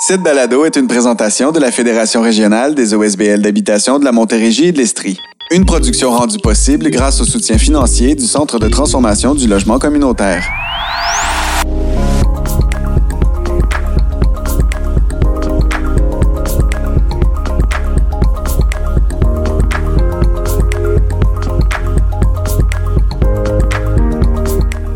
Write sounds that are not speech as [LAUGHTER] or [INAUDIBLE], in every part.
Cette balado est une présentation de la Fédération régionale des OSBL d'habitation de la Montérégie et de l'Estrie. Une production rendue possible grâce au soutien financier du Centre de transformation du logement communautaire.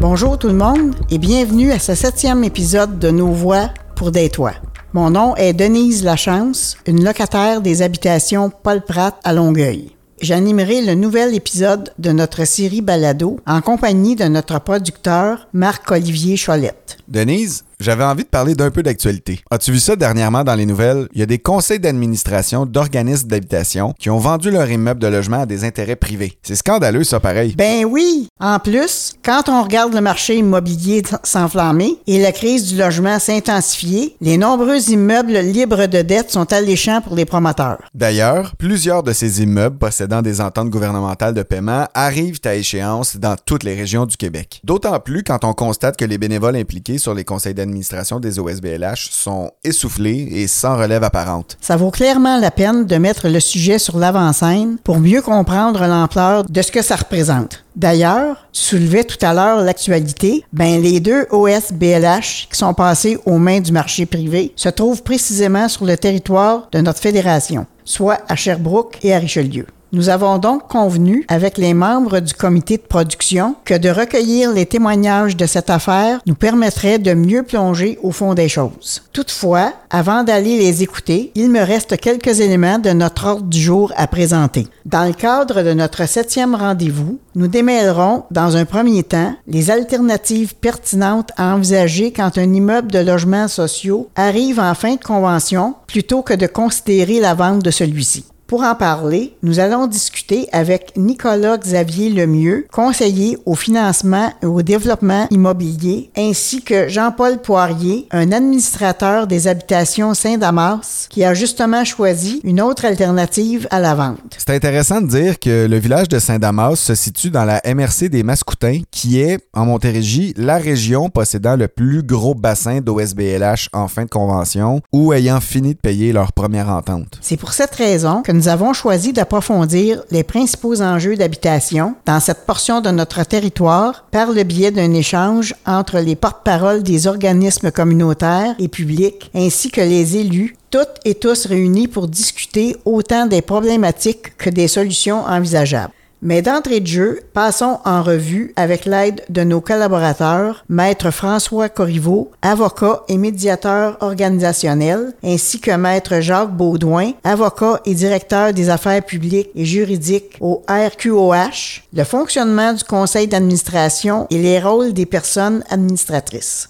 Bonjour tout le monde et bienvenue à ce septième épisode de Nos Voix pour des toits. Mon nom est Denise Lachance, une locataire des habitations Paul Pratt à Longueuil. J'animerai le nouvel épisode de notre série Balado en compagnie de notre producteur Marc-Olivier Cholette. Denise, j'avais envie de parler d'un peu d'actualité. As-tu vu ça dernièrement dans les nouvelles? Il y a des conseils d'administration d'organismes d'habitation qui ont vendu leur immeuble de logement à des intérêts privés. C'est scandaleux, ça, pareil. Ben oui! En plus, quand on regarde le marché immobilier s'enflammer et la crise du logement s'intensifier, les nombreux immeubles libres de dettes sont alléchants pour les promoteurs. D'ailleurs, plusieurs de ces immeubles possédant des ententes gouvernementales de paiement arrivent à échéance dans toutes les régions du Québec. D'autant plus quand on constate que les bénévoles impliqués sur les conseils d'administration l'administration des OSBLH sont essoufflés et sans relève apparente. Ça vaut clairement la peine de mettre le sujet sur l'avant-scène pour mieux comprendre l'ampleur de ce que ça représente. D'ailleurs, tu tout à l'heure l'actualité, ben les deux OSBLH qui sont passés aux mains du marché privé se trouvent précisément sur le territoire de notre fédération, soit à Sherbrooke et à Richelieu. Nous avons donc convenu avec les membres du comité de production que de recueillir les témoignages de cette affaire nous permettrait de mieux plonger au fond des choses. Toutefois, avant d'aller les écouter, il me reste quelques éléments de notre ordre du jour à présenter. Dans le cadre de notre septième rendez-vous, nous démêlerons, dans un premier temps, les alternatives pertinentes à envisager quand un immeuble de logements sociaux arrive en fin de convention plutôt que de considérer la vente de celui-ci. Pour en parler, nous allons discuter avec Nicolas Xavier Lemieux, conseiller au financement et au développement immobilier, ainsi que Jean-Paul Poirier, un administrateur des habitations Saint-Damas, qui a justement choisi une autre alternative à la vente. C'est intéressant de dire que le village de Saint-Damas se situe dans la MRC des Mascoutins, qui est, en Montérégie, la région possédant le plus gros bassin d'OSBLH en fin de convention ou ayant fini de payer leur première entente. C'est pour cette raison que nous nous avons choisi d'approfondir les principaux enjeux d'habitation dans cette portion de notre territoire par le biais d'un échange entre les porte-paroles des organismes communautaires et publics ainsi que les élus, toutes et tous réunis pour discuter autant des problématiques que des solutions envisageables. Mais d'entrée de jeu, passons en revue avec l'aide de nos collaborateurs, Maître François Corriveau, avocat et médiateur organisationnel, ainsi que Maître Jacques Baudouin, avocat et directeur des affaires publiques et juridiques au RQOH, le fonctionnement du conseil d'administration et les rôles des personnes administratrices.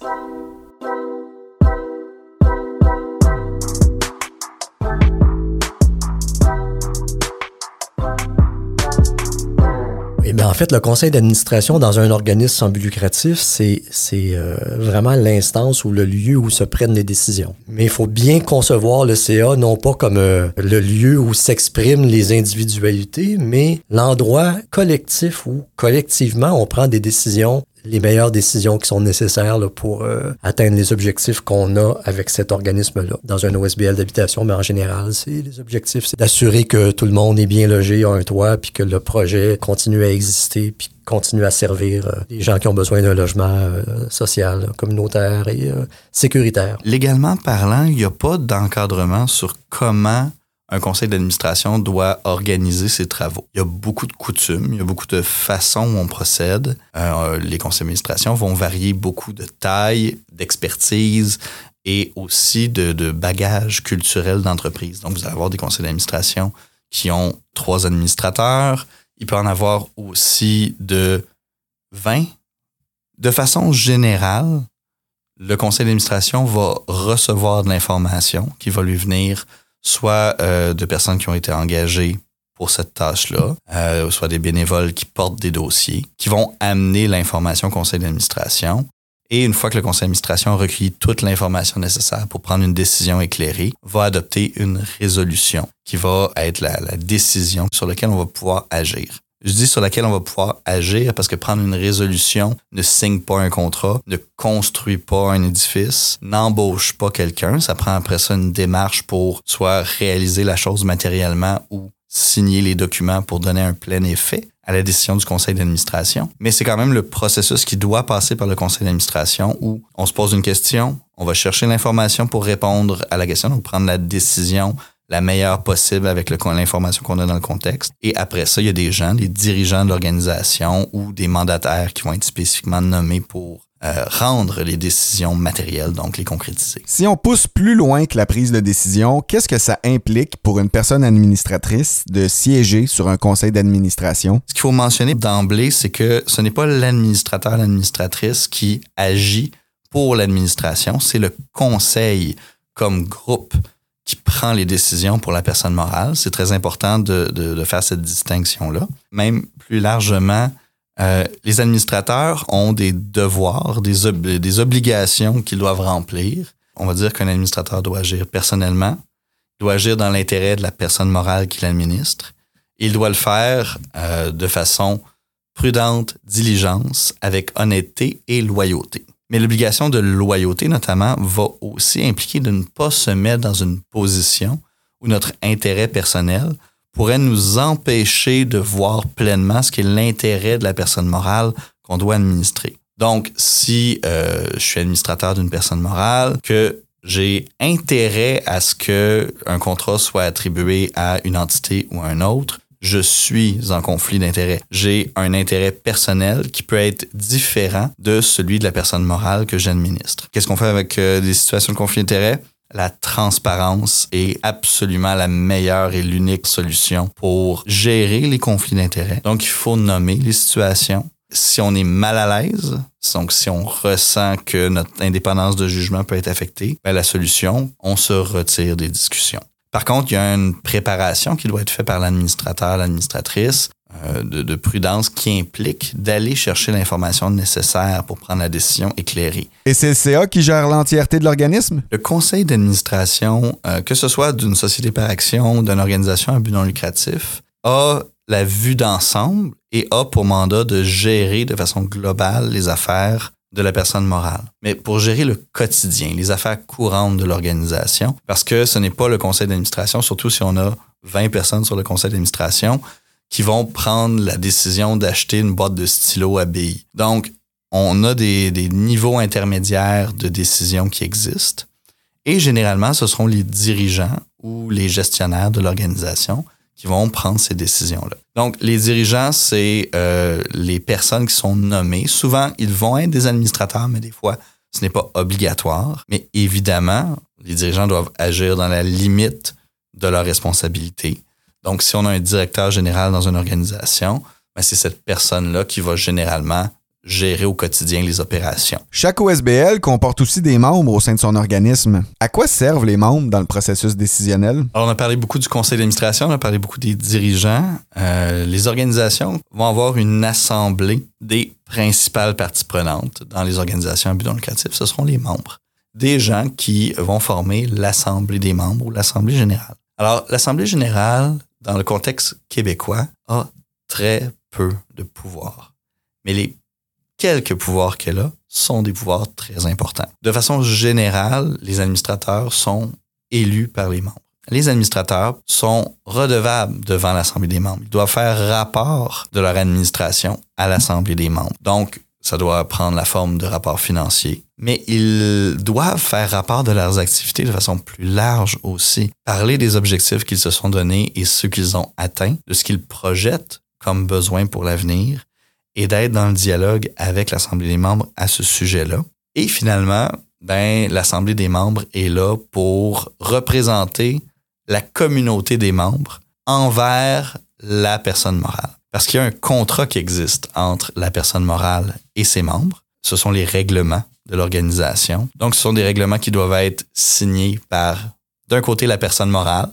Ben, en fait, le conseil d'administration dans un organisme sans but lucratif, c'est euh, vraiment l'instance ou le lieu où se prennent les décisions. Mais il faut bien concevoir le CA non pas comme euh, le lieu où s'expriment les individualités, mais l'endroit collectif où collectivement on prend des décisions les meilleures décisions qui sont nécessaires pour euh, atteindre les objectifs qu'on a avec cet organisme-là. Dans un OSBL d'habitation, mais en général, c'est les objectifs, c'est d'assurer que tout le monde est bien logé, a un toit, puis que le projet continue à exister, puis continue à servir euh, les gens qui ont besoin d'un logement euh, social, communautaire et sécuritaire. Légalement parlant, il n'y a pas d'encadrement sur comment un conseil d'administration doit organiser ses travaux. Il y a beaucoup de coutumes, il y a beaucoup de façons où on procède. Euh, les conseils d'administration vont varier beaucoup de taille, d'expertise et aussi de, de bagage culturel d'entreprise. Donc, vous allez avoir des conseils d'administration qui ont trois administrateurs. Il peut en avoir aussi de 20. De façon générale, le conseil d'administration va recevoir de l'information qui va lui venir soit euh, de personnes qui ont été engagées pour cette tâche-là, euh, soit des bénévoles qui portent des dossiers, qui vont amener l'information au conseil d'administration. Et une fois que le conseil d'administration a recueilli toute l'information nécessaire pour prendre une décision éclairée, va adopter une résolution qui va être la, la décision sur laquelle on va pouvoir agir. Je dis sur laquelle on va pouvoir agir parce que prendre une résolution ne signe pas un contrat, ne construit pas un édifice, n'embauche pas quelqu'un. Ça prend après ça une démarche pour soit réaliser la chose matériellement ou signer les documents pour donner un plein effet à la décision du conseil d'administration. Mais c'est quand même le processus qui doit passer par le conseil d'administration où on se pose une question, on va chercher l'information pour répondre à la question, donc prendre la décision la meilleure possible avec l'information qu'on a dans le contexte. Et après ça, il y a des gens, des dirigeants de l'organisation ou des mandataires qui vont être spécifiquement nommés pour euh, rendre les décisions matérielles, donc les concrétiser. Si on pousse plus loin que la prise de décision, qu'est-ce que ça implique pour une personne administratrice de siéger sur un conseil d'administration? Ce qu'il faut mentionner d'emblée, c'est que ce n'est pas l'administrateur, l'administratrice qui agit pour l'administration, c'est le conseil comme groupe qui prend les décisions pour la personne morale. C'est très important de, de, faire cette distinction-là. Même plus largement, euh, les administrateurs ont des devoirs, des, des obligations qu'ils doivent remplir. On va dire qu'un administrateur doit agir personnellement, doit agir dans l'intérêt de la personne morale qu'il administre. Il doit le faire euh, de façon prudente, diligence, avec honnêteté et loyauté. Mais l'obligation de loyauté, notamment, va aussi impliquer de ne pas se mettre dans une position où notre intérêt personnel pourrait nous empêcher de voir pleinement ce qui est l'intérêt de la personne morale qu'on doit administrer. Donc, si euh, je suis administrateur d'une personne morale, que j'ai intérêt à ce que un contrat soit attribué à une entité ou à un autre, je suis en conflit d'intérêt. J'ai un intérêt personnel qui peut être différent de celui de la personne morale que j'administre. Qu'est-ce qu'on fait avec euh, des situations de conflit d'intérêt? La transparence est absolument la meilleure et l'unique solution pour gérer les conflits d'intérêt. Donc, il faut nommer les situations. Si on est mal à l'aise, donc si on ressent que notre indépendance de jugement peut être affectée, ben la solution, on se retire des discussions. Par contre, il y a une préparation qui doit être faite par l'administrateur, l'administratrice, euh, de, prudence qui implique d'aller chercher l'information nécessaire pour prendre la décision éclairée. Et c'est le CA qui gère l'entièreté de l'organisme? Le conseil d'administration, euh, que ce soit d'une société par action ou d'une organisation à but non lucratif, a la vue d'ensemble et a pour mandat de gérer de façon globale les affaires de la personne morale, mais pour gérer le quotidien, les affaires courantes de l'organisation, parce que ce n'est pas le conseil d'administration, surtout si on a 20 personnes sur le conseil d'administration, qui vont prendre la décision d'acheter une boîte de stylos à. Donc, on a des, des niveaux intermédiaires de décision qui existent. Et généralement, ce seront les dirigeants ou les gestionnaires de l'organisation qui vont prendre ces décisions-là. Donc, les dirigeants, c'est euh, les personnes qui sont nommées. Souvent, ils vont être des administrateurs, mais des fois, ce n'est pas obligatoire. Mais évidemment, les dirigeants doivent agir dans la limite de leur responsabilité. Donc, si on a un directeur général dans une organisation, ben, c'est cette personne-là qui va généralement gérer au quotidien les opérations. Chaque OSBL comporte aussi des membres au sein de son organisme. À quoi servent les membres dans le processus décisionnel? Alors, on a parlé beaucoup du conseil d'administration, on a parlé beaucoup des dirigeants. Euh, les organisations vont avoir une assemblée des principales parties prenantes dans les organisations à but non lucratif. Ce seront les membres. Des gens qui vont former l'assemblée des membres ou l'assemblée générale. Alors, l'assemblée générale, dans le contexte québécois, a très peu de pouvoir. Mais les quelques pouvoirs qu'elle a sont des pouvoirs très importants. De façon générale, les administrateurs sont élus par les membres. Les administrateurs sont redevables devant l'Assemblée des membres. Ils doivent faire rapport de leur administration à l'Assemblée des membres. Donc, ça doit prendre la forme de rapports financiers, mais ils doivent faire rapport de leurs activités de façon plus large aussi. Parler des objectifs qu'ils se sont donnés et ceux qu'ils ont atteints, de ce qu'ils projettent comme besoin pour l'avenir, et d'être dans le dialogue avec l'Assemblée des membres à ce sujet-là. Et finalement, ben, l'Assemblée des membres est là pour représenter la communauté des membres envers la personne morale. Parce qu'il y a un contrat qui existe entre la personne morale et ses membres. Ce sont les règlements de l'organisation. Donc, ce sont des règlements qui doivent être signés par, d'un côté, la personne morale,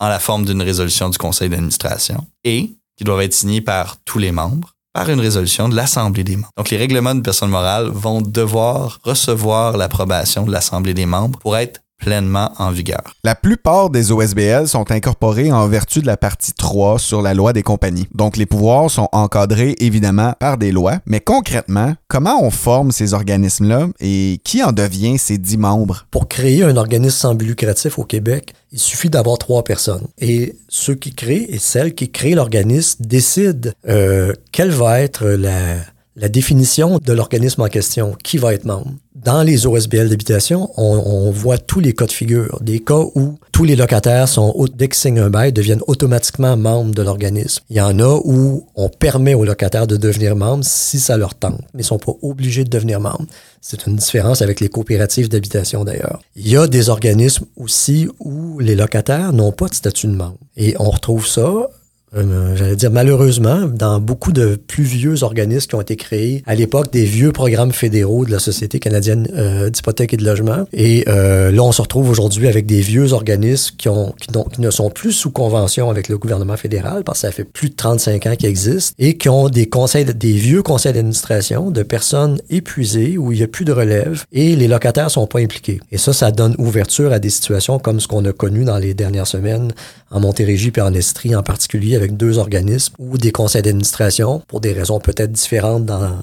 en la forme d'une résolution du conseil d'administration, et qui doivent être signés par tous les membres par une résolution de l'Assemblée des membres. Donc, les règlements de personne morale vont devoir recevoir l'approbation de l'Assemblée des membres pour être pleinement en vigueur. La plupart des OSBL sont incorporés en vertu de la partie 3 sur la loi des compagnies. Donc les pouvoirs sont encadrés évidemment par des lois, mais concrètement, comment on forme ces organismes-là et qui en devient ces dix membres? Pour créer un organisme sans but lucratif au Québec, il suffit d'avoir trois personnes. Et ceux qui créent et celles qui créent l'organisme décident euh, quelle va être la, la définition de l'organisme en question, qui va être membre? Dans les OSBL d'habitation, on, voit tous les cas de figure, des cas où tous les locataires sont, dès qu'ils signent un bail, deviennent automatiquement membres de l'organisme. Il y en a où on permet aux locataires de devenir membres si ça leur tente, mais ils sont pas obligés de devenir membres. C'est une différence avec les coopératives d'habitation d'ailleurs. Il y a des organismes aussi où les locataires n'ont pas de statut de membre. Et on retrouve ça euh, j'allais dire malheureusement, dans beaucoup de plus vieux organismes qui ont été créés à l'époque des vieux programmes fédéraux de la Société canadienne euh, d'hypothèque et de logement. Et euh, là, on se retrouve aujourd'hui avec des vieux organismes qui, ont, qui, ne sont plus sous convention avec le gouvernement fédéral parce que ça fait plus de 35 ans qu'ils existent et qui ont des conseils, des vieux conseils d'administration de personnes épuisées où il n'y a plus de relève et les locataires sont pas impliqués. Et ça, ça donne ouverture à des situations comme ce qu'on a connu dans les dernières semaines en Montérégie et en Estrie en particulier deux organismes ou des conseils d'administration, pour des raisons peut-être différentes dans,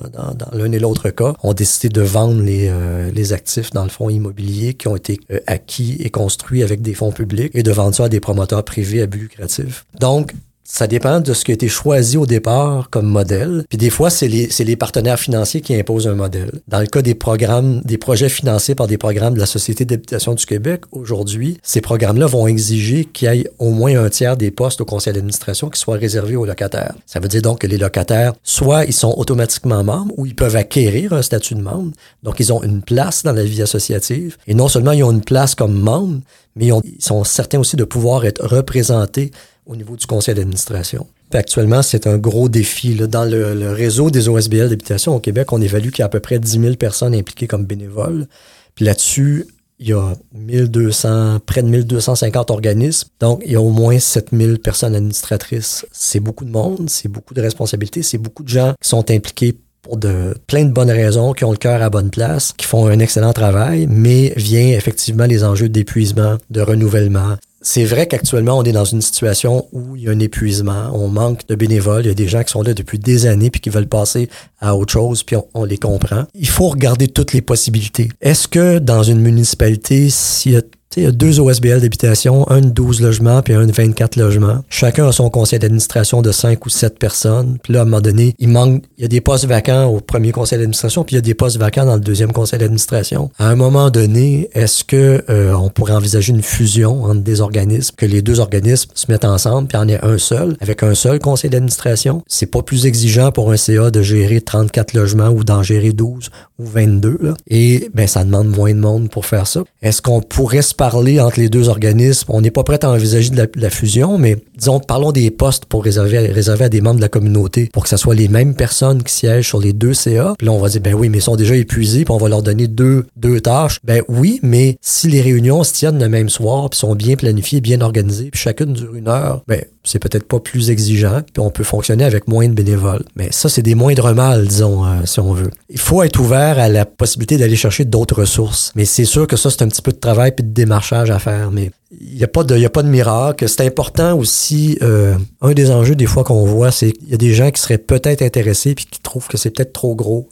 l'un et l'autre cas, ont décidé de vendre les, euh, les actifs dans le fonds immobilier qui ont été euh, acquis et construits avec des fonds publics et de vendre ça à des promoteurs privés à but lucratif. Donc, ça dépend de ce qui a été choisi au départ comme modèle. Puis des fois, c'est les, les, partenaires financiers qui imposent un modèle. Dans le cas des programmes, des projets financés par des programmes de la Société d'habitation du Québec, aujourd'hui, ces programmes-là vont exiger qu'il y ait au moins un tiers des postes au conseil d'administration qui soient réservés aux locataires. Ça veut dire donc que les locataires, soit ils sont automatiquement membres ou ils peuvent acquérir un statut de membre. Donc, ils ont une place dans la vie associative. Et non seulement ils ont une place comme membre, mais ils, ont, ils sont certains aussi de pouvoir être représentés au niveau du conseil d'administration. Actuellement, c'est un gros défi. Là. Dans le, réseau des OSBL d'habitation au Québec, on évalue qu'il y a à peu près 10 000 personnes impliquées comme bénévoles. Puis là-dessus, il y a 1200, près de 1250 organismes. Donc, il y a au moins 7000 personnes administratrices. C'est beaucoup de monde, c'est beaucoup de responsabilités, c'est beaucoup de gens qui sont impliqués pour de plein de bonnes raisons, qui ont le cœur à bonne place, qui font un excellent travail, mais vient effectivement les enjeux d'épuisement, de renouvellement, c'est vrai qu'actuellement, on est dans une situation où il y a un épuisement, on manque de bénévoles, il y a des gens qui sont là depuis des années puis qui veulent passer à autre chose, puis on, on les comprend. Il faut regarder toutes les possibilités. Est-ce que dans une municipalité, s'il y a il y a deux OSBL d'habitation, un de 12 logements puis un de 24 logements. Chacun a son conseil d'administration de 5 ou 7 personnes. Puis là, à un moment donné, il manque, il y a des postes vacants au premier conseil d'administration, puis il y a des postes vacants dans le deuxième conseil d'administration. À un moment donné, est-ce que euh, on pourrait envisager une fusion entre des organismes, que les deux organismes se mettent ensemble, puis en ait un seul, avec un seul conseil d'administration? C'est pas plus exigeant pour un CA de gérer 34 logements ou d'en gérer 12 ou 22. Là. Et ben, ça demande moins de monde pour faire ça. Est-ce qu'on pourrait se parler entre les deux organismes. On n'est pas prêt à envisager la, fusion, mais disons, parlons des postes pour réserver, réserver à des membres de la communauté pour que ce soit les mêmes personnes qui siègent sur les deux CA. Puis là, on va dire, ben oui, mais ils sont déjà épuisés, puis on va leur donner deux, deux tâches. Ben oui, mais si les réunions se tiennent le même soir, puis sont bien planifiées, bien organisées, puis chacune dure une heure, ben c'est peut-être pas plus exigeant, puis on peut fonctionner avec moins de bénévoles. Mais ça, c'est des moindres mal, disons, euh, si on veut. Il faut être ouvert à la possibilité d'aller chercher d'autres ressources. Mais c'est sûr que ça, c'est un petit peu de travail puis de démarchage à faire. Mais il n'y a, pas de, a pas de miracle. C'est important aussi, euh, un des enjeux des fois qu'on voit, c'est qu'il y a des gens qui seraient peut-être intéressés puis qui trouvent que c'est peut-être trop gros.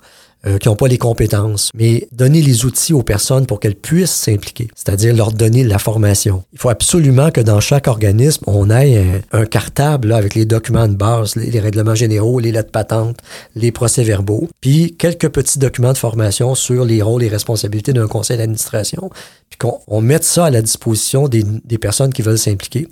Euh, qui n'ont pas les compétences, mais donner les outils aux personnes pour qu'elles puissent s'impliquer, c'est-à-dire leur donner la formation. Il faut absolument que dans chaque organisme, on ait un, cartable avec les documents de base, les, règlements généraux, les lettres patentes, les procès-verbaux, puis quelques petits documents de formation sur les rôles et responsabilités d'un conseil d'administration, puis qu'on mette ça à la disposition des personnes qui veulent s'impliquer.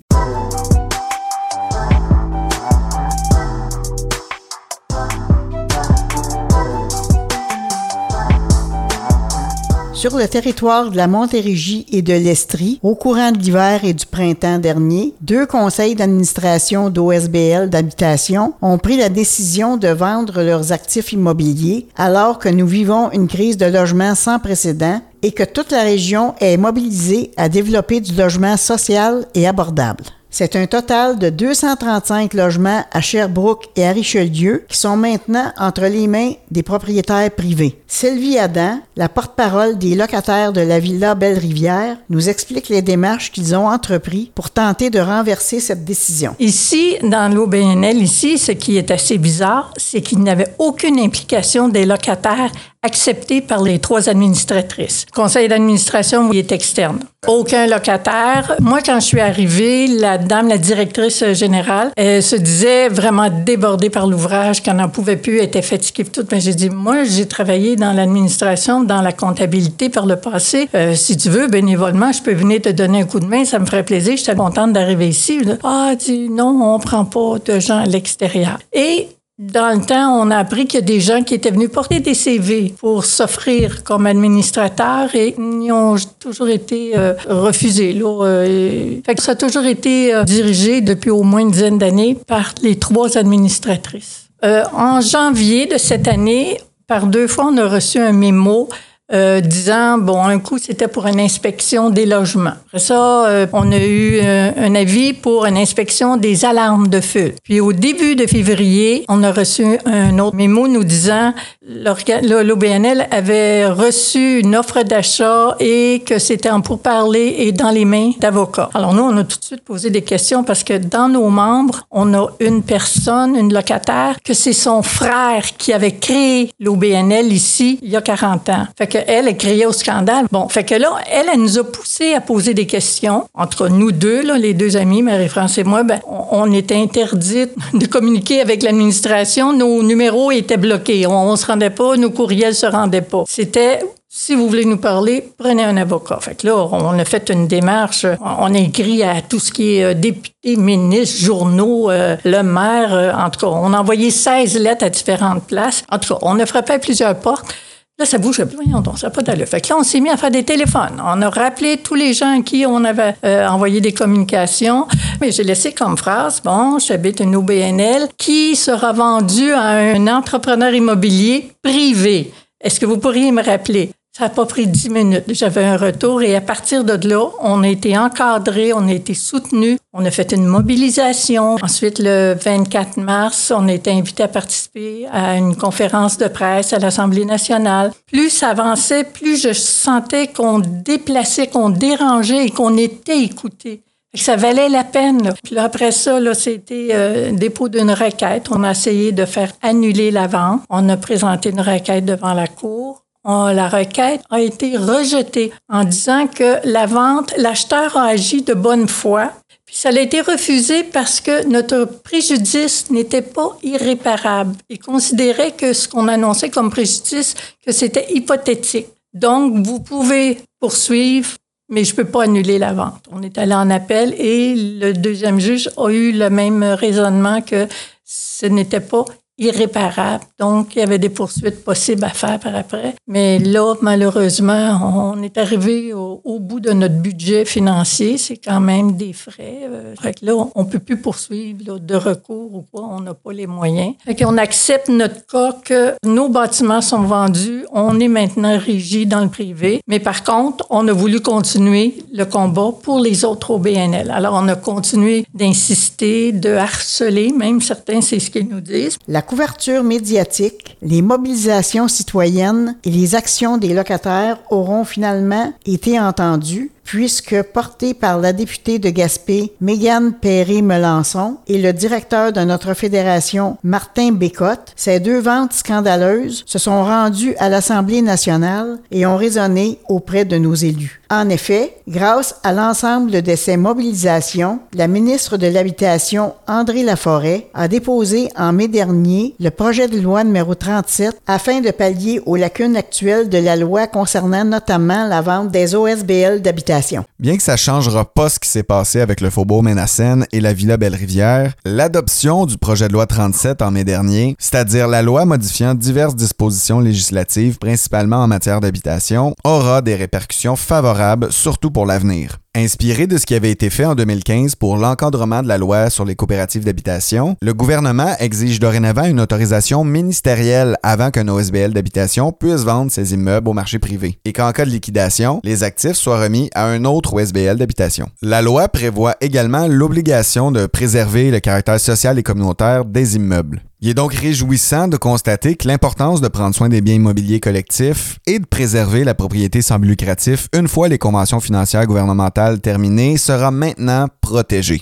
Sur le territoire de la Montérégie et de l'Estrie, au courant de l'hiver et du printemps dernier, deux conseils d'administration d'OSBL d'habitation ont pris la décision de vendre leurs actifs immobiliers alors que nous vivons une crise de logement sans précédent et que toute la région est mobilisée à développer du logement social et abordable. C'est un total de 235 logements à Sherbrooke et à Richelieu qui sont maintenant entre les mains des propriétaires privés. Sylvie Adam, la porte-parole des locataires de la Villa Belle-Rivière, nous explique les démarches qu'ils ont entreprises pour tenter de renverser cette décision. Ici, dans l'OBNL, ici, ce qui est assez bizarre, c'est qu'il n'y avait aucune implication des locataires acceptés par les trois administratrices. Conseil d'administration est externe. Aucun locataire. Moi, quand je suis arrivée, la dame, la directrice générale, elle se disait vraiment débordée par l'ouvrage, qu'elle n'en pouvait plus, était fatiguée tout. Mais j'ai dit, moi, j'ai travaillé dans l'administration, dans la comptabilité par le passé. Euh, si tu veux, bénévolement, je peux venir te donner un coup de main, ça me ferait plaisir. J'étais contente d'arriver ici. Ah, dit non, on prend pas de gens à l'extérieur. Et dans le temps, on a appris qu'il y a des gens qui étaient venus porter des CV pour s'offrir comme administrateurs et ils ont toujours été euh, refusés. Là, euh, fait que ça a toujours été euh, dirigé depuis au moins une dizaine d'années par les trois administratrices. en janvier de cette année, par deux fois, on a reçu un mémo euh, disant, bon, un coup, c'était pour une inspection des logements. Après ça, euh, on a eu euh, un avis pour une inspection des alarmes de feu. Puis au début de février, on a reçu un autre mémo nous disant l'OBNL avait reçu une offre d'achat et que c'était en pourparler et dans les mains d'avocats. Alors nous, on a tout de suite posé des questions parce que dans nos membres, on a une personne, une locataire, que c'est son frère qui avait créé l'OBNL ici il y a 40 ans. Fait que elle, est criait au scandale. Bon, fait que là, elle, elle nous a poussé à poser des questions. Entre nous deux, les deux amis, Marie-France et moi, ben, on, était interdits de communiquer avec l'administration. Nos numéros étaient bloqués. On, ne se rendait pas, nos courriels se rendaient pas. C'était si vous voulez nous parler, prenez un avocat. Fait que là, on a fait une démarche. On a écrit à tout ce qui est euh, député, ministre, journaux, euh, le maire. Euh, en tout cas, on a envoyé 16 lettres à différentes places. En tout cas, on a frappé plusieurs portes. Là, ça bouge plus. Voyons ça n'a pas d'allure. Fait que là, on s'est mis à faire des téléphones. On a rappelé tous les gens à qui on avait euh, envoyé des communications. Mais j'ai laissé comme phrase, bon, j'habite une OBNL qui sera vendue à un entrepreneur immobilier privé. Est-ce que vous pourriez me rappeler? Ça n'a pas pris dix minutes. J'avais un retour et à partir de là, on a été encadré, on a été soutenu, on a fait une mobilisation. Ensuite, le 24 mars, on a été invité à participer à une conférence de presse à l'Assemblée nationale. Plus ça avançait, plus je sentais qu'on déplaçait, qu'on dérangeait et qu'on était écouté. Ça valait la peine. Puis après ça, là, c'était euh, dépôt d'une requête. On a essayé de faire annuler la vente. On a présenté une requête devant la Cour la requête a été rejetée en disant que la vente, l'acheteur a agi de bonne foi. Puis ça a été refusé parce que notre préjudice n'était pas irréparable. Il considérait que ce qu'on annonçait comme préjudice, que c'était hypothétique. Donc, vous pouvez poursuivre, mais je ne peux pas annuler la vente. On est allé en appel et le deuxième juge a eu le même raisonnement que ce n'était pas irréparable. Donc, il y avait des poursuites possibles à faire par après. Mais là, malheureusement, on est arrivé au, bout de notre budget financier. C'est quand même des frais. Euh, fait que là, on peut plus poursuivre de recours ou quoi. On n'a pas les moyens. Fait qu'on accepte notre cas que nos bâtiments sont vendus. On est maintenant régi dans le privé. Mais par contre, on a voulu continuer le combat pour les autres OBNL. Alors, on a continué d'insister, de harceler, même certains, c'est ce qu'ils nous disent. Couverture médiatique, les mobilisations citoyennes et les actions des locataires auront finalement été entendues puisque porté par la députée de Gaspé, Mégane Perry-Melançon, et le directeur de notre fédération, Martin Bécotte, ces deux ventes scandaleuses se sont rendues à l'Assemblée nationale et ont résonné auprès de nos élus. En effet, grâce à l'ensemble de ces mobilisations, la ministre de l'Habitation, André Laforêt, a déposé en mai dernier le projet de loi numéro 37 afin de pallier aux lacunes actuelles de la loi concernant notamment la vente des OSBL d'habitation Bien que ça changera pas ce qui s'est passé avec le Faubourg Ménacène et la Villa Belle-Rivière, l'adoption du projet de loi 37 en mai dernier, c'est-à-dire la loi modifiant diverses dispositions législatives, principalement en matière d'habitation, aura des répercussions favorables, surtout pour l'avenir. Inspiré de ce qui avait été fait en 2015 pour l'encadrement de la loi sur les coopératives d'habitation, le gouvernement exige dorénavant une autorisation ministérielle avant qu'un OSBL d'habitation puisse vendre ses immeubles au marché privé et qu'en cas de liquidation, les actifs soient remis à un autre OSBL d'habitation. La loi prévoit également l'obligation de préserver le caractère social et communautaire des immeubles. Il est donc réjouissant de constater que l'importance de prendre soin des biens immobiliers collectifs et de préserver la propriété sans but lucratif une fois les conventions financières gouvernementales terminées sera maintenant protégée.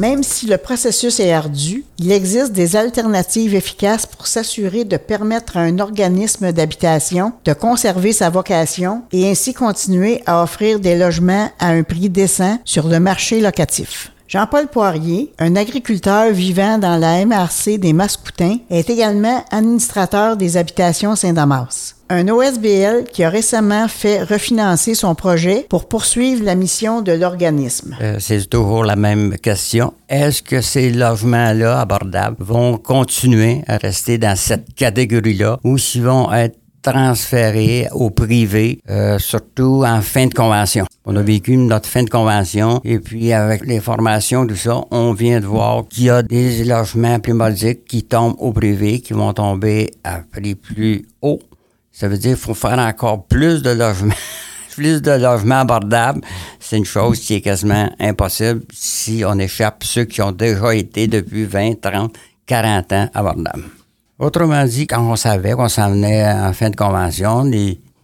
Même si le processus est ardu, il existe des alternatives efficaces pour s'assurer de permettre à un organisme d'habitation de conserver sa vocation et ainsi continuer à offrir des logements à un prix décent sur le marché locatif. Jean-Paul Poirier, un agriculteur vivant dans la MRC des Mascoutins, est également administrateur des habitations Saint-Damas. Un OSBL qui a récemment fait refinancer son projet pour poursuivre la mission de l'organisme. Euh, c'est toujours la même question. Est-ce que ces logements-là abordables vont continuer à rester dans cette catégorie-là ou s'ils vont être transférés au privé, euh, surtout en fin de convention. On a vécu notre fin de convention et puis avec les formations, tout ça, on vient de voir qu'il y a des logements plus modiques qui tombent au privé, qui vont tomber à prix plus haut. Ça veut dire qu'il faut faire encore plus de logements. [LAUGHS] plus de logements abordables, c'est une chose qui est quasiment impossible si on échappe ceux qui ont déjà été depuis 20, 30, 40 ans abordables. Autrement dit, quand on savait qu'on s'en venait en fin de convention,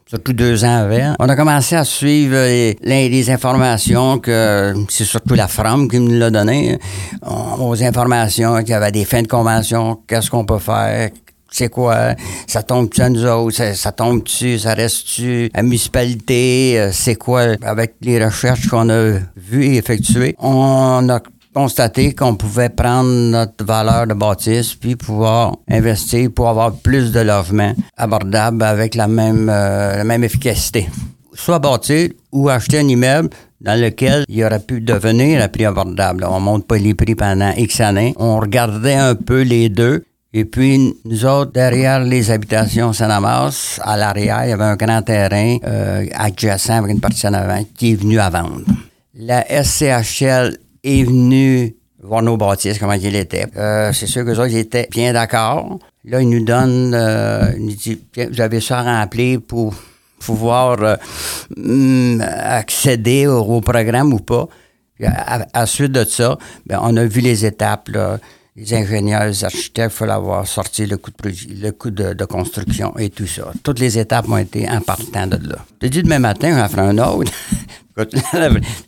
surtout deux ans avant, on a commencé à suivre les, informations que c'est surtout la FRAM qui nous l'a donné, aux informations qu'il y avait des fins de convention, qu'est-ce qu'on peut faire, c'est quoi, ça tombe-tu à nous autres, ça, tombe-tu, ça reste-tu la municipalité, euh, c'est quoi, avec les recherches qu'on a vues et effectuées, on a constaté qu'on pouvait prendre notre valeur de bâtisse puis pouvoir investir pour avoir plus de logements abordables avec la même, euh, la même efficacité. Soit bâtir ou acheter un immeuble dans lequel il aurait pu devenir à prix abordable. On monte pas les prix pendant X années. On regardait un peu les deux. Et puis, nous autres, derrière les habitations Saint-Damas, à l'arrière, il y avait un grand terrain euh, adjacent avec une partie en avant qui est venu à vendre. La SCHL est venu voir nos bâtisses, comment il était. Euh, c'est sûr que autres, ils étaient bien d'accord. Là, il nous donne, euh, il nous dit, vous avez ça à remplir pour pouvoir euh, mm, accéder au, programme ou pas. à, la suite de ça, bien, on a vu les étapes, les ingénieurs, les architectes, il fallait avoir sorti le coût, de, de, construction et tout ça. Toutes les étapes ont été en de là. J'ai dit demain matin, on va faire un autre. [LAUGHS]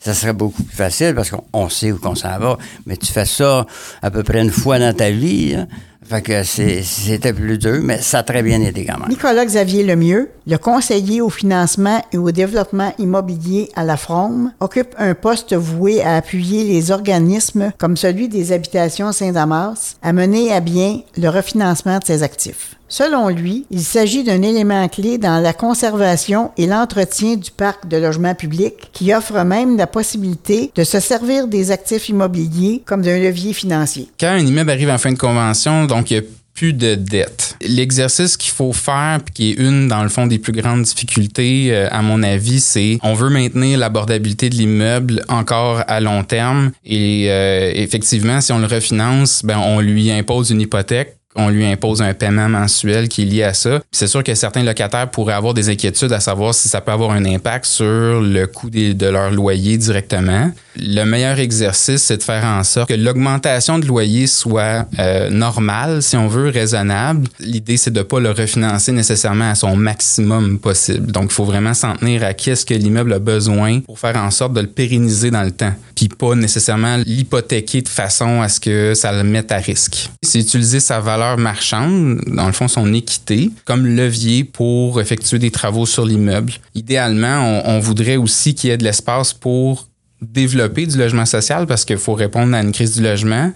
ça serait beaucoup plus facile parce qu'on sait où qu'on s'en va. Mais tu fais ça à peu près une fois dans ta vie. Hein. Fait que c'était plus dur, mais ça a très bien été quand même. Nicolas Xavier Lemieux, le conseiller au financement et au développement immobilier à la FROM, occupe un poste voué à appuyer les organismes comme celui des habitations Saint-Damas à mener à bien le refinancement de ses actifs. Selon lui, il s'agit d'un élément clé dans la conservation et l'entretien du parc de logements publics qui offre même la possibilité de se servir des actifs immobiliers comme d'un levier financier. Quand un immeuble arrive en fin de convention, donc il y a plus de dette. L'exercice qu'il faut faire, puis qui est une, dans le fond, des plus grandes difficultés, euh, à mon avis, c'est on veut maintenir l'abordabilité de l'immeuble encore à long terme. Et euh, effectivement, si on le refinance, ben, on lui impose une hypothèque on lui impose un paiement mensuel qui est lié à ça. C'est sûr que certains locataires pourraient avoir des inquiétudes à savoir si ça peut avoir un impact sur le coût de leur loyer directement. Le meilleur exercice, c'est de faire en sorte que l'augmentation de loyer soit euh, normale, si on veut, raisonnable. L'idée, c'est de ne pas le refinancer nécessairement à son maximum possible. Donc, il faut vraiment s'en tenir à qu'est-ce que l'immeuble a besoin pour faire en sorte de le pérenniser dans le temps, puis pas nécessairement l'hypothéquer de façon à ce que ça le mette à risque. C'est utiliser sa valeur marchande, dans le fond son équité, comme levier pour effectuer des travaux sur l'immeuble. Idéalement, on, voudrait aussi qu'il y ait de l'espace pour développer du logement social parce qu'il faut répondre à une crise du logement.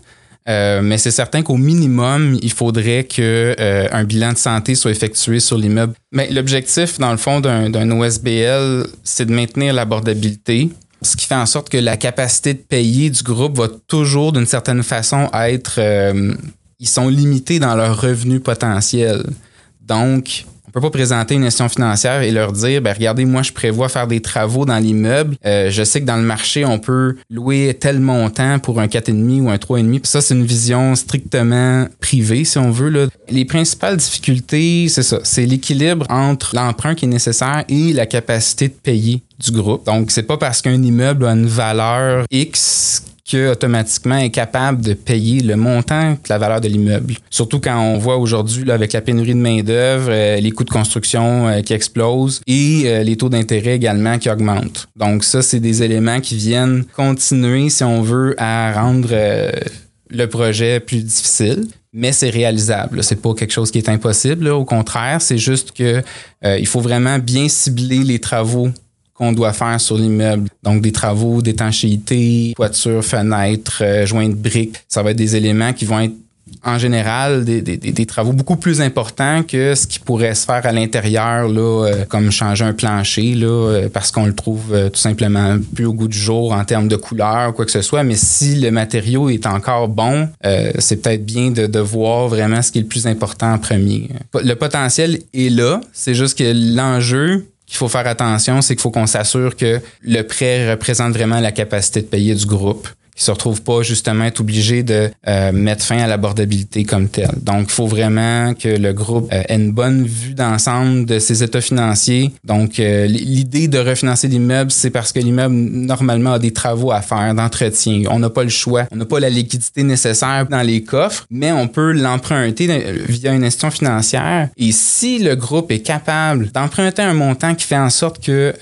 Euh, mais c'est certain qu'au minimum, il faudrait qu'un euh, un bilan de santé soit effectué sur l'immeuble. Mais l'objectif, dans le fond, d'un OSBL, c'est de maintenir l'abordabilité, ce qui fait en sorte que la capacité de payer du groupe va toujours, d'une certaine façon, être euh, ils sont limités dans leur revenu potentiel. Donc, on peut pas présenter une gestion financière et leur dire, ben regardez, moi je prévois faire des travaux dans l'immeuble. Euh, je sais que dans le marché, on peut louer tel montant pour un 4,5 ou un 3,5. Ça, c'est une vision strictement privée, si on veut. Là. Les principales difficultés, c'est ça, c'est l'équilibre entre l'emprunt qui est nécessaire et la capacité de payer du groupe. Donc, c'est pas parce qu'un immeuble a une valeur X que automatiquement est capable de payer le montant de la valeur de l'immeuble. Surtout quand on voit aujourd'hui avec la pénurie de main-d'œuvre, euh, les coûts de construction euh, qui explosent et euh, les taux d'intérêt également qui augmentent. Donc ça, c'est des éléments qui viennent continuer, si on veut, à rendre le projet plus difficile mais c'est réalisable. C'est pas quelque chose qui est impossible. Au contraire, c'est juste que il faut vraiment bien cibler les travaux doit faire sur l'immeuble. Donc, des travaux d'étanchéité, toiture, fenêtres, euh, joints de briques. Ça va être des éléments qui vont être en général des, travaux beaucoup plus importants que ce qui pourrait se faire à l'intérieur, là, euh, comme changer un plancher, là, euh, parce qu'on le trouve tout simplement plus au goût du jour en termes de couleur ou quoi que ce soit. Mais si le matériau est encore bon, c'est peut-être bien de, de voir vraiment ce qui est le plus important en premier. Le potentiel est là, c'est juste que l'enjeu, qu'il faut faire attention, c'est qu'il faut qu'on s'assure que le prêt représente vraiment la capacité de payer du groupe qui se retrouvent pas justement être obligés de euh, mettre fin à l'abordabilité comme telle. Donc, il faut vraiment que le groupe euh, ait une bonne vue d'ensemble de ses états financiers. Donc, euh, l'idée de refinancer l'immeuble, c'est parce que l'immeuble, normalement, a des travaux à faire d'entretien. On n'a pas le choix. On n'a pas la liquidité nécessaire dans les coffres, mais on peut l'emprunter via une institution financière. Et si le groupe est capable d'emprunter un montant qui fait en sorte que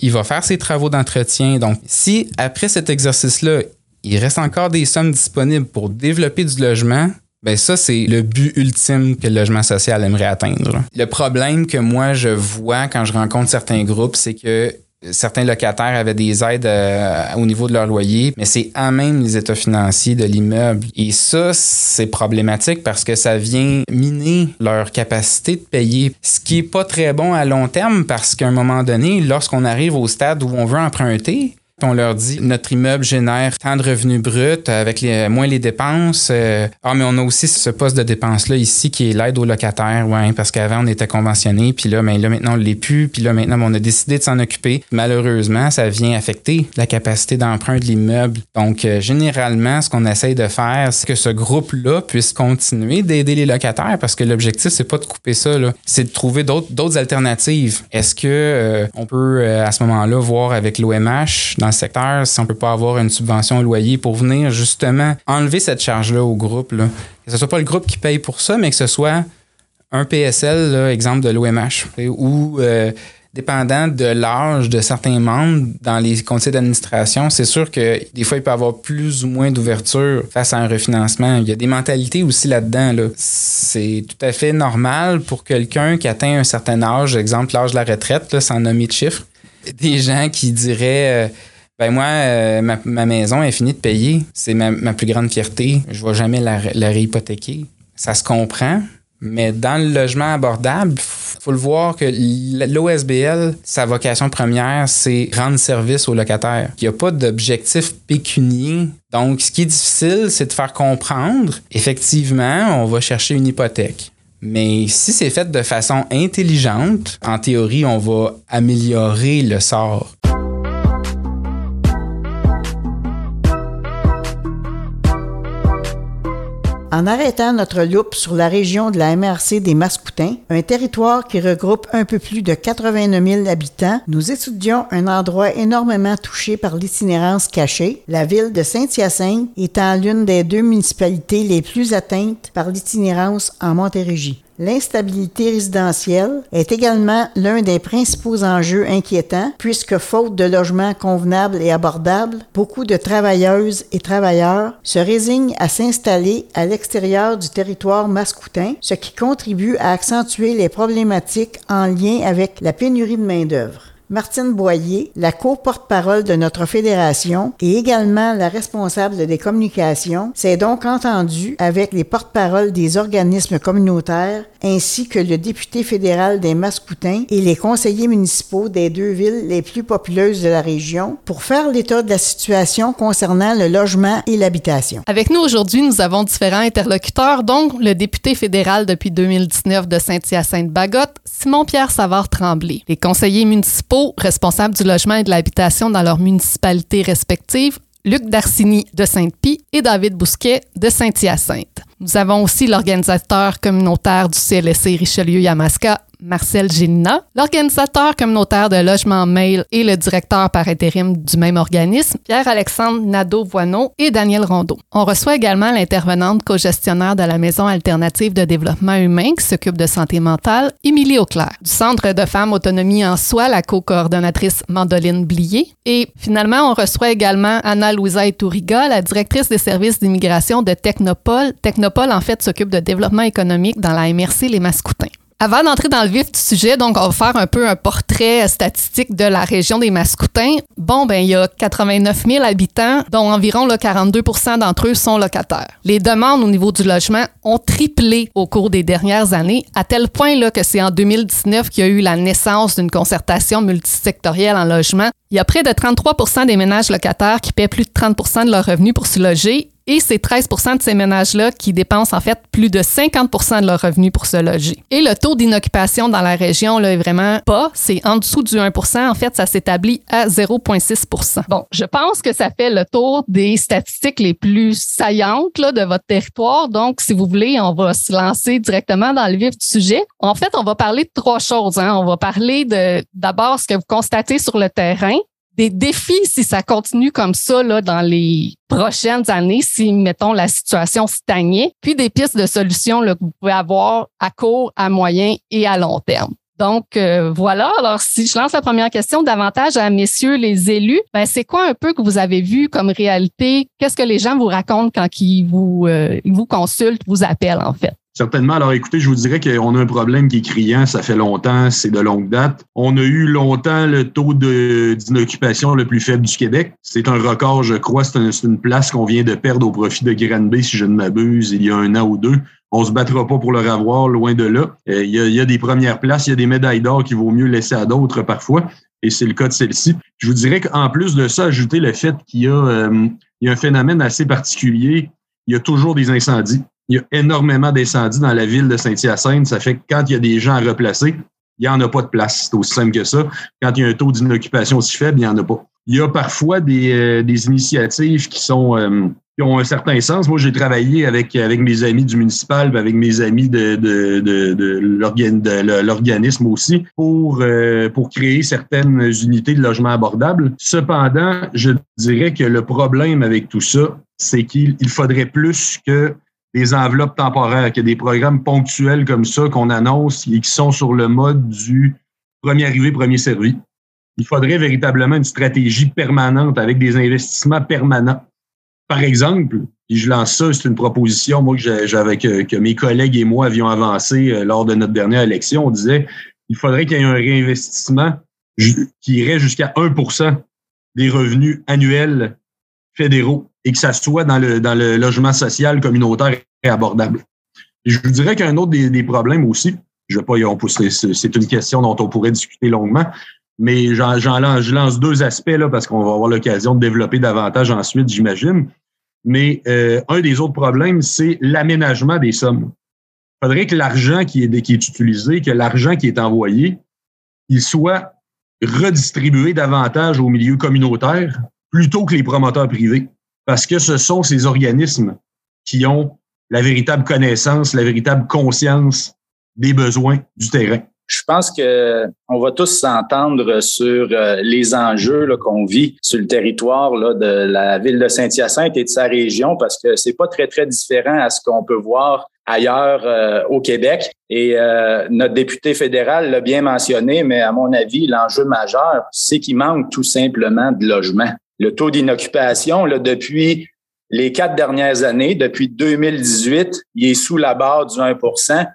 il va faire ses travaux d'entretien, donc si après cet exercice-là, il reste encore des sommes disponibles pour développer du logement, ben ça, c'est le but ultime que le logement social aimerait atteindre. Le problème que moi, je vois quand je rencontre certains groupes, c'est que certains locataires avaient des aides euh, au niveau de leur loyer, mais c'est à même les états financiers de l'immeuble. Et ça, c'est problématique parce que ça vient miner leur capacité de payer, ce qui est pas très bon à long terme parce qu'à un moment donné, lorsqu'on arrive au stade où on veut emprunter, on leur dit notre immeuble génère tant de revenus bruts avec les, moins les dépenses. Euh, ah, mais on a aussi ce poste de dépense-là ici qui est l'aide aux locataires, ouais, parce qu'avant on était conventionné, puis là, mais ben, là maintenant on ne l'est plus, puis là maintenant ben, on a décidé de s'en occuper. Malheureusement, ça vient affecter la capacité d'emprunt de l'immeuble. Donc, euh, généralement, ce qu'on essaye de faire, c'est que ce groupe-là puisse continuer d'aider les locataires, parce que l'objectif, c'est pas de couper ça, c'est de trouver d'autres alternatives. Est-ce que euh, on peut à ce moment-là voir avec l'OMH dans le secteur si on peut pas avoir une subvention au loyer pour venir justement enlever cette charge-là au groupe. Que ce soit pas le groupe qui paye pour ça, mais que ce soit un PSL, exemple de l'OMH, ou euh, dépendant de l'âge de certains membres dans les conseils d'administration, c'est sûr que des fois, il peut y avoir plus ou moins d'ouverture face à un refinancement. Il y a des mentalités aussi là-dedans. Là. C'est tout à fait normal pour quelqu'un qui atteint un certain âge, exemple l'âge de la retraite, sans nommer de chiffres, des gens qui diraient... Euh, ben moi, euh, ma, maison est finie de payer. C'est ma, plus grande fierté. Je ne vais jamais la, la réhypothéquer. Ça se comprend, mais dans le logement abordable, faut le voir que l'OSBL, sa vocation première, c'est rendre service aux locataires. Il n'y a pas d'objectif pécunier. Donc, ce qui est difficile, c'est de faire comprendre, effectivement, on va chercher une hypothèque. Mais si c'est fait de façon intelligente, en théorie, on va améliorer le sort. En arrêtant notre loupe sur la région de la MRC des Mascoutins, un territoire qui regroupe un peu plus de 89 000 habitants, nous étudions un endroit énormément touché par l'itinérance cachée, la ville de Saint-Hyacinthe étant l'une des deux municipalités les plus atteintes par l'itinérance en Montérégie. L'instabilité résidentielle est également l'un des principaux enjeux inquiétants puisque faute de logements convenables et abordables, beaucoup de travailleuses et travailleurs se résignent à s'installer à l'extérieur du territoire mascoutin, ce qui contribue à accentuer les problématiques en lien avec la pénurie de main-d'œuvre. Martine Boyer, la co-porte-parole de notre fédération et également la responsable des communications, s'est donc entendue avec les porte-paroles des organismes communautaires ainsi que le député fédéral des Mascoutins et les conseillers municipaux des deux villes les plus populeuses de la région pour faire l'état de la situation concernant le logement et l'habitation. Avec nous aujourd'hui, nous avons différents interlocuteurs, dont le député fédéral depuis 2019 de Saint-Hyacinthe-Bagotte, Simon-Pierre Savard-Tremblay, les conseillers municipaux responsables du logement et de l'habitation dans leurs municipalités respectives, Luc Darcini de Sainte-Pie et David Bousquet de Saint-Hyacinthe. Nous avons aussi l'organisateur communautaire du CLSC Richelieu-Yamaska, Marcel Gélina, l'organisateur communautaire de Logement Mail et le directeur par intérim du même organisme, Pierre-Alexandre Nadeau-Voineau et Daniel Rondeau. On reçoit également l'intervenante co-gestionnaire de la Maison alternative de développement humain qui s'occupe de santé mentale, Émilie Auclair. Du Centre de femmes autonomie en soi, la co-coordonnatrice Mandoline Blier. Et finalement, on reçoit également Anna-Louisa Etouriga, la directrice des services d'immigration de Technopole. Technopole, en fait, s'occupe de développement économique dans la MRC Les Mascoutins. Avant d'entrer dans le vif du sujet, donc on va faire un peu un portrait statistique de la région des Mascoutins. Bon, ben il y a 89 000 habitants, dont environ là, 42 d'entre eux sont locataires. Les demandes au niveau du logement ont triplé au cours des dernières années, à tel point là, que c'est en 2019 qu'il y a eu la naissance d'une concertation multisectorielle en logement. Il y a près de 33 des ménages locataires qui paient plus de 30 de leurs revenus pour se loger et c'est 13% de ces ménages-là qui dépensent en fait plus de 50% de leurs revenus pour se loger. Et le taux d'inoccupation dans la région là, est vraiment pas, c'est en dessous du 1 En fait, ça s'établit à 0,6 Bon, je pense que ça fait le tour des statistiques les plus saillantes là, de votre territoire. Donc, si vous voulez, on va se lancer directement dans le vif du sujet. En fait, on va parler de trois choses. Hein. On va parler de d'abord ce que vous constatez sur le terrain, des défis si ça continue comme ça là, dans les prochaines années, si, mettons, la situation stagnait, puis des pistes de solutions là, que vous pouvez avoir à court, à moyen et à long terme. Donc euh, voilà. Alors si je lance la première question davantage à messieurs les élus, ben c'est quoi un peu que vous avez vu comme réalité? Qu'est-ce que les gens vous racontent quand ils vous euh, ils vous consultent, vous appellent en fait? Certainement. Alors, écoutez, je vous dirais qu'on a un problème qui est criant. Ça fait longtemps, c'est de longue date. On a eu longtemps le taux d'inoccupation le plus faible du Québec. C'est un record, je crois. C'est une place qu'on vient de perdre au profit de Granby, si je ne m'abuse, il y a un an ou deux. On se battra pas pour le revoir, loin de là. Euh, il, y a, des premières places, il y a des médailles d'or qu'il vaut mieux laisser à d'autres parfois. Et c'est le cas de celle-ci. Je vous dirais qu'en plus de ça, ajouter le fait qu'il y, euh, y a un phénomène assez particulier. Il y a toujours des incendies il y a énormément d'incendies dans la ville de Saint-Hyacinthe. Ça fait que quand il y a des gens à replacer, il n'y en a pas de place. C'est aussi simple que ça. Quand il y a un taux d'inoccupation aussi faible, il n'y en a pas. Il y a parfois des, euh, des initiatives qui sont euh, qui ont un certain sens. Moi, j'ai travaillé avec, avec mes amis du municipal, avec mes amis de, de, de, de l'organisme aussi, pour, euh, pour créer certaines unités de logement abordables. Cependant, je dirais que le problème avec tout ça, c'est qu'il faudrait plus que des enveloppes temporaires, qu'il y a des programmes ponctuels comme ça qu'on annonce et qui sont sur le mode du premier arrivé, premier servi. Il faudrait véritablement une stratégie permanente avec des investissements permanents. Par exemple, et je lance ça, c'est une proposition moi que j'avais que, mes collègues et moi avions avancé euh, lors de notre dernière élection. On disait il faudrait qu'il y ait un réinvestissement qui irait jusqu'à 1% des revenus annuels fédéraux et que ça soit dans le, dans le logement social communautaire et abordable. je vous dirais qu'un autre des, problèmes aussi, je vais pas, c'est une question dont on pourrait discuter longuement, mais j'en, lance, je lance deux aspects là parce qu'on va avoir l'occasion de développer davantage ensuite, j'imagine. Mais euh, un des autres problèmes, c'est l'aménagement des sommes. Il faudrait que l'argent qui est, qui est utilisé, que l'argent qui est envoyé, il soit redistribué davantage au milieu communautaire plutôt que les promoteurs privés parce que ce sont ces organismes qui ont la véritable connaissance, la véritable conscience des besoins du terrain. Je pense que on va tous s'entendre sur euh, les enjeux qu'on vit sur le territoire de la ville de Saint-Hyacinthe et de sa région parce que c'est pas très très différent à ce qu'on peut voir ailleurs euh, au Québec. Et euh, notre député fédéral l'a bien mentionné, mais à mon avis, l'enjeu majeur, c'est qu'il manque tout simplement de logement le taux d'inoccupation, là, depuis les quatre dernières années, depuis 2018, il est sous la barre du 1%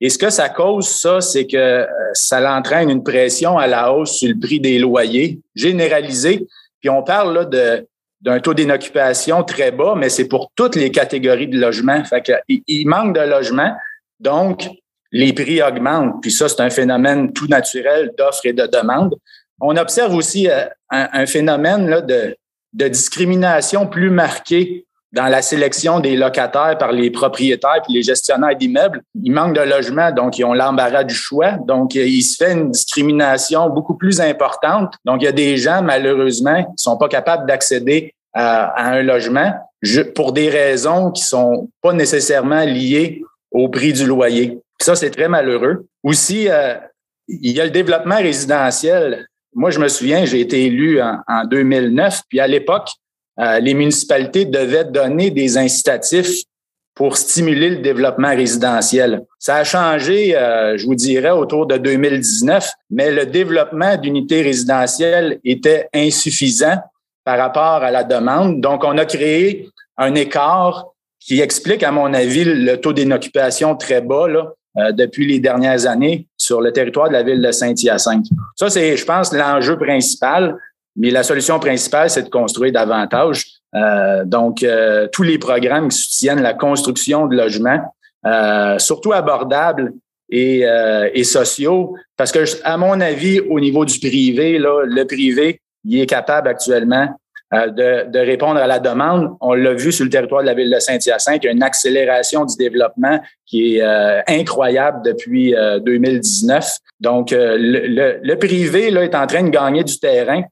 Et ce que ça cause, ça, c'est que euh, ça entraîne une pression à la hausse sur le prix des loyers généralisé. Puis on parle là d'un taux d'inoccupation très bas, mais c'est pour toutes les catégories de logements. Fait il manque de logements, donc les prix augmentent. Puis ça, c'est un phénomène tout naturel d'offre et de demande. On observe aussi euh, un, phénomène de, discrimination plus marqué dans la sélection des locataires par les propriétaires et les gestionnaires d'immeubles. Il manque de logements, donc ils ont l'embarras du choix. Donc, il se fait une discrimination beaucoup plus importante. Donc, il y a des gens, malheureusement, qui sont pas capables d'accéder à, un logement pour des raisons qui sont pas nécessairement liées au prix du loyer. Ça, c'est très malheureux. Aussi, euh, il y a le développement résidentiel. Moi, je me souviens, j'ai été élu en, en 2009, puis à l'époque, euh, les municipalités devaient donner des incitatifs pour stimuler le développement résidentiel. Ça a changé, euh, je vous dirais, autour de 2019, mais le développement d'unités résidentielles était insuffisant par rapport à la demande. Donc, on a créé un écart qui explique, à mon avis, le taux d'inoccupation très bas là, euh, depuis les dernières années sur le territoire de la ville de Saint-Hyacinthe. Ça, c'est, je pense, l'enjeu principal. Mais la solution principale, c'est de construire davantage. Euh, donc, euh, tous les programmes qui soutiennent la construction de logements, euh, surtout abordables et, et, sociaux, parce que, à mon avis, au niveau du privé, là, le privé, il est capable actuellement de, de, répondre à la demande. On l'a vu sur le territoire de la ville de Saint-Hyacinthe, il y a une accélération du développement qui est incroyable depuis 2019. Donc, le, le, le, privé là, est en train de gagner du terrain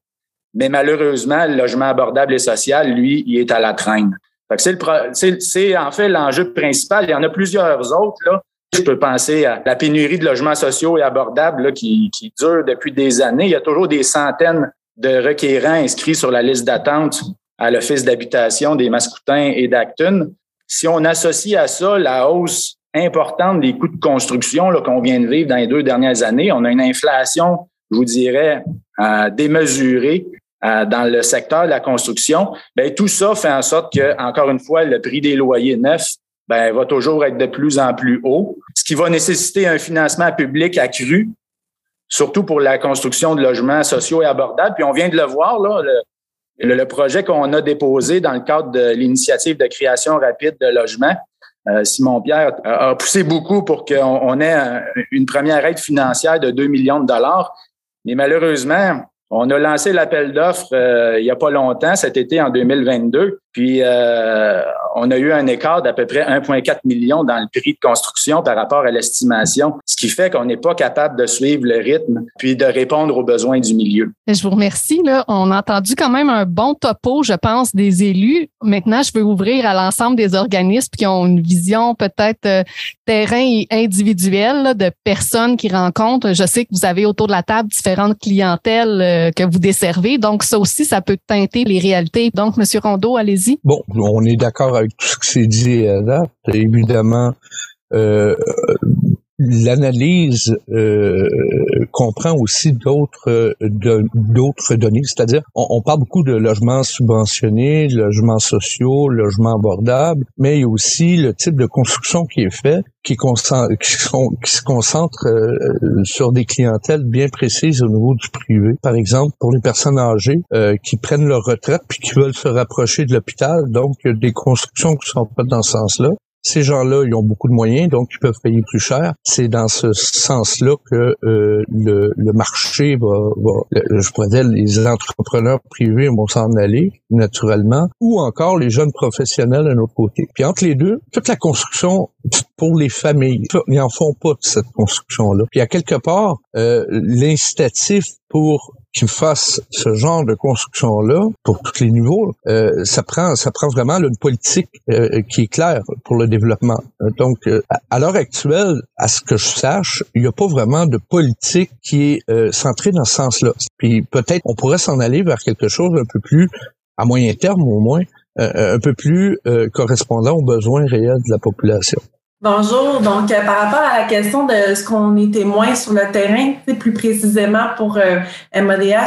mais malheureusement, le logement abordable et social, lui, il est à la traîne. C'est en fait l'enjeu principal. Il y en a plusieurs autres. Là. Je peux penser à la pénurie de logements sociaux et abordables là, qui, qui dure depuis des années. Il y a toujours des centaines de requérants inscrits sur la liste d'attente à l'Office d'habitation des Mascoutins et d'Acton. Si on associe à ça la hausse importante des coûts de construction qu'on vient de vivre dans les deux dernières années, on a une inflation, je vous dirais, euh, démesurée euh, dans le secteur de la construction, ben tout ça fait en sorte que, encore une fois, le prix des loyers neufs ben, va toujours être de plus en plus haut, ce qui va nécessiter un financement public accru, surtout pour la construction de logements sociaux et abordables. Puis on vient de le voir, là, le, projet qu'on a déposé dans le cadre de l'initiative de création rapide de logements, euh, Simon Pierre a poussé beaucoup pour qu'on ait une première aide financière de 2 millions de dollars. Mais malheureusement, on a lancé l'appel d'offres euh, il n'y a pas longtemps, cet été en 2022. Puis euh, on a eu un écart d'à peu près 1,4 million dans le prix de construction par rapport à l'estimation, ce qui fait qu'on n'est pas capable de suivre le rythme puis de répondre aux besoins du milieu. Je vous remercie. On a entendu quand même un bon topo, je pense, des élus. Maintenant, je veux ouvrir à l'ensemble des organismes qui ont une vision peut-être euh, terrain et individuelle de personnes qui rencontrent. Je sais que vous avez autour de la table différentes clientèles euh, que vous desservez. Donc, ça aussi, ça peut teinter les réalités. Donc, Monsieur Rondeau, allez-y. Bon, on est d'accord avec tout ce qui s'est dit là. Évidemment, euh, l'analyse euh, comprend aussi d'autres d'autres données, c'est-à-dire on, parle beaucoup de logements subventionnés, logements sociaux, logements abordables, mais il y a aussi le type de construction qui est fait, qui, qui, se concentre euh, sur des clientèles bien précises au niveau du privé. Par exemple, pour les personnes âgées euh, qui prennent leur retraite puis qui veulent se rapprocher de l'hôpital, donc il y a des constructions qui sont faites dans ce sens-là. Ces gens-là, ils ont beaucoup de moyens, donc ils peuvent payer plus cher. C'est dans ce sens-là que euh, le, le, marché va, va, je pourrais dire, les entrepreneurs privés vont s'en aller naturellement, ou encore les jeunes professionnels d'un autre côté. Puis entre les deux, toute la construction pour les familles, ils en font pas de cette construction-là. Puis à quelque part, euh, l'incitatif pour qui fasse ce genre de construction-là pour tous les niveaux, euh, ça prend ça prend vraiment une politique euh, qui est claire pour le développement. Donc, euh, à l'heure actuelle, à ce que je sache, il n'y a pas vraiment de politique qui est centrée dans ce sens-là. Puis peut-être on pourrait s'en aller vers quelque chose un peu plus à moyen terme au moins, un peu plus correspondant aux besoins réels de la population. Bonjour. Donc, euh, par rapport à la question de ce qu'on est témoin sur le terrain, plus précisément pour euh,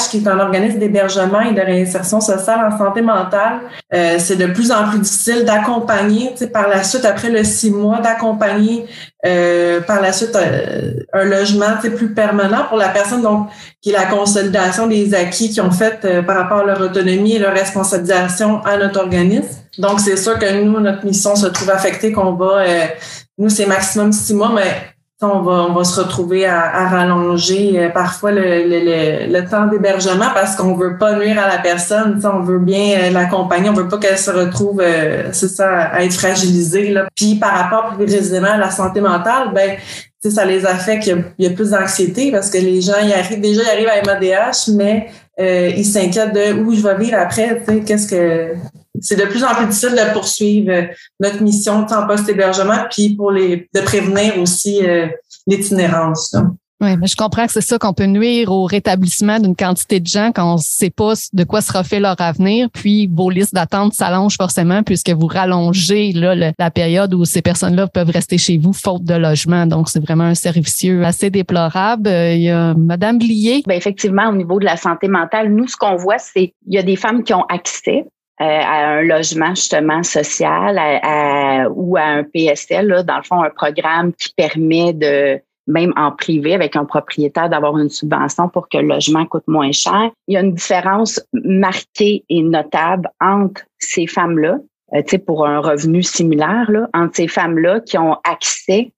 qui est un organisme d'hébergement et de réinsertion sociale en santé mentale, euh, c'est de plus en plus difficile d'accompagner, par la suite, après le six mois, d'accompagner par la suite un logement plus permanent pour la personne, donc qui est la consolidation des acquis qu'ils ont fait par rapport à leur autonomie et leur responsabilisation à notre organisme. Donc, c'est sûr que nous, notre mission se trouve affectée, qu'on va, euh, nous, c'est maximum six mois, mais on va, on va se retrouver à, rallonger euh, parfois le, le, le, temps d'hébergement parce qu'on veut pas nuire à la personne. On veut bien euh, l'accompagner, on veut pas qu'elle se retrouve, c'est ça, à être fragilisée. Là. Puis par rapport plus précisément à la santé mentale, ben ça les affecte. Il y a, y a plus d'anxiété parce que les gens y arrivent déjà ils arrivent à MADH, mais euh, ils s'inquiètent de où je vais vivre après. Qu'est-ce que c'est de plus en plus difficile de poursuivre euh, notre mission en post-hébergement, puis pour les de prévenir aussi euh, l'itinérance. Oui, mais je comprends que c'est ça qu'on peut nuire au rétablissement d'une quantité de gens quand on ne sait pas de quoi sera fait leur avenir. Puis vos listes d'attente s'allongent forcément puisque vous rallongez là, la période où ces personnes-là peuvent rester chez vous faute de logement. Donc, c'est vraiment un servicieux assez déplorable. Euh, il y a Madame Blier. Bien, effectivement, au niveau de la santé mentale, nous, ce qu'on voit, c'est qu'il y a des femmes qui ont accès à un logement justement social ou à un PSL, là, dans le fond, un programme qui permet de même en privé avec un propriétaire d'avoir une subvention pour que le logement coûte moins cher. Il y a une différence marquée et notable entre ces femmes-là, euh, pour un revenu similaire, entre ces femmes-là qui ont accès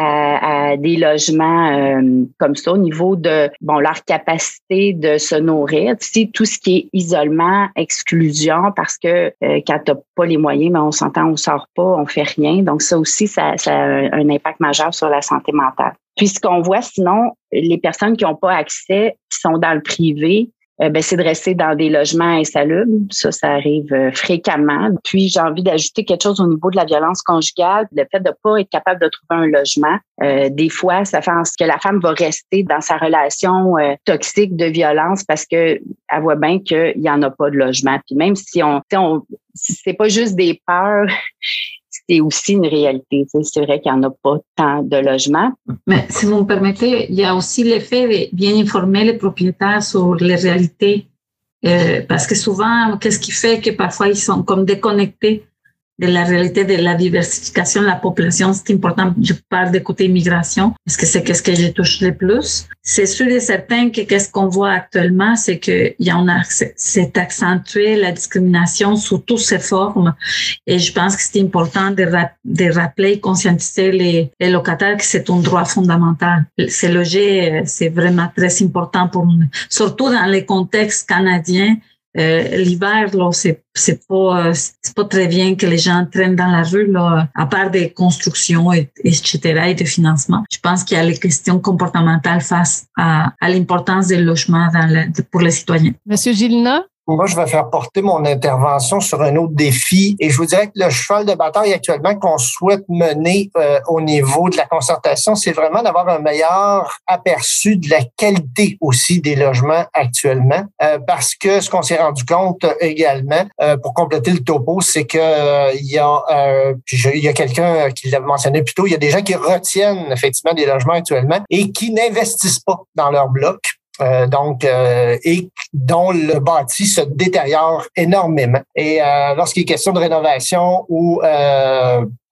à, des logements euh, comme ça au niveau de bon leur capacité de se nourrir. Tu tout ce qui est isolement, exclusion, parce que euh, quand t'as pas les moyens, mais on s'entend, on sort pas, on fait rien. Donc ça aussi, ça, ça a un impact majeur sur la santé mentale. Puis ce qu'on voit sinon, les personnes qui n'ont pas accès, qui sont dans le privé, ben, c'est de rester dans des logements insalubres. Ça, ça arrive euh, fréquemment. Puis, j'ai envie d'ajouter quelque chose au niveau de la violence conjugale, le fait de pas être capable de trouver un logement. Euh, des fois, ça fait en sorte que la femme va rester dans sa relation toxique de violence parce que elle voit bien qu'il y en a pas de logement. Puis même si on, on c'est pas juste des peurs, c'est aussi une réalité. C'est vrai qu'il n'y en a pas tant de logements. Mais si vous me permettez, il y a aussi l'effet de bien informer les propriétaires sur les réalités. Euh, parce que souvent, qu'est-ce qui fait que parfois ils sont comme déconnectés de la réalité de la diversification de la population, c'est important. Je parle de côté immigration, parce que c'est qu'est-ce que je touche le plus. C'est sûr et certain que qu'est-ce qu'on voit actuellement, c'est que y en a, c'est accentué la discrimination sous toutes ses formes. Et je pense que c'est important de, rappeler, conscientiser les, les locataires que c'est un droit fondamental. Se loger, c'est vraiment très important pour nous, surtout dans les contextes canadiens euh, L'hiver, là, c'est c'est pas c'est pas très bien que les gens traînent dans la rue là, à part des constructions et, etc. et de financement. Je pense qu'il y a les questions comportementales face à, à l'importance des logements dans pour les citoyens. Monsieur Gilna, moi, je vais faire porter mon intervention sur un autre défi. Et je vous dirais que le cheval de bataille actuellement qu'on souhaite mener euh, au niveau de la concertation, c'est vraiment d'avoir un meilleur aperçu de la qualité aussi des logements actuellement. Euh, parce que ce qu'on s'est rendu compte également, euh, pour compléter le topo, c'est que il y a, il y a quelqu'un qui l'a mentionné plus tôt, il y a des gens qui retiennent effectivement des logements actuellement et qui n'investissent pas dans leur bloc euh, donc, euh, et dont le bâti se détériore énormément. Et euh, lorsqu'il est question de rénovation ou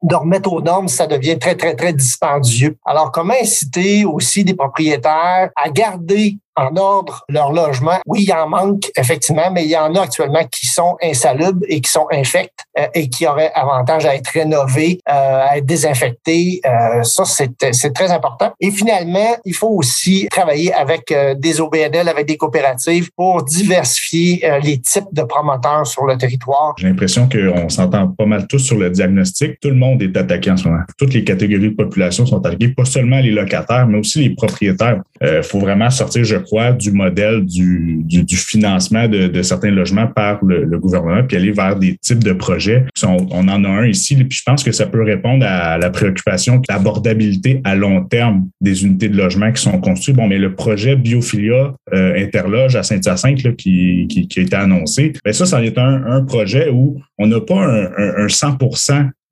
de remettre aux normes, ça devient très, très, très dispendieux. Alors, comment inciter aussi des propriétaires à garder en ordre leur logement. Oui, il y en manque, effectivement, mais il y en a actuellement qui sont insalubres et qui sont infects euh, et qui auraient avantage à être rénovés, euh, à être désinfectés. Euh, ça, c'est très important. Et finalement, il faut aussi travailler avec des OBNL, avec des coopératives pour diversifier les types de promoteurs sur le territoire. J'ai l'impression qu'on s'entend pas mal tous sur le diagnostic. Tout le monde est attaqué en ce moment. Toutes les catégories de population sont attaquées, pas seulement les locataires, mais aussi les propriétaires. Il faut vraiment sortir, je du modèle du, du, financement de, de, certains logements par le, le, gouvernement, puis aller vers des types de projets. on en a un ici, puis je pense que ça peut répondre à la préoccupation de l'abordabilité à long terme des unités de logement qui sont construites. Bon, mais le projet Biophilia euh, Interloge à Saint-Hyacinthe qui, qui, qui, a été annoncé, bien ça, ça est un, un projet où on n'a pas un, un, un 100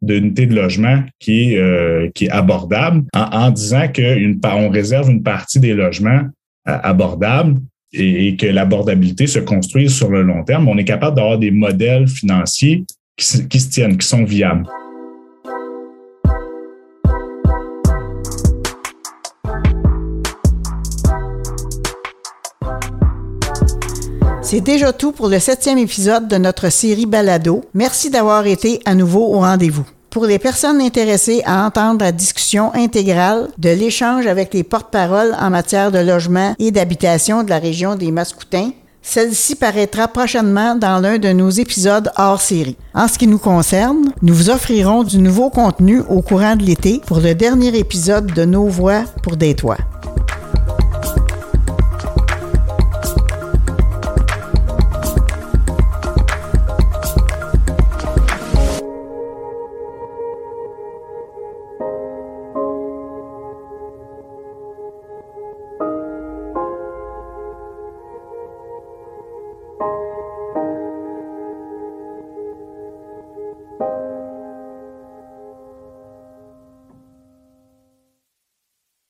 d'unités de logement qui est, euh, qui est abordable en, en disant qu'on réserve une partie des logements euh, abordables et, que l'abordabilité se construise sur le long terme. On est capable d'avoir des modèles financiers qui se tiennent, qui sont viables. C'est déjà tout pour le septième épisode de notre série Balado. Merci d'avoir été à nouveau au rendez-vous. Pour les personnes intéressées à entendre la discussion intégrale de l'échange avec les porte-paroles en matière de logement et d'habitation de la région des Mascoutins, celle-ci paraîtra prochainement dans l'un de nos épisodes hors série. En ce qui nous concerne, nous vous offrirons du nouveau contenu au courant de l'été pour le dernier épisode de Nos Voix pour des Toits.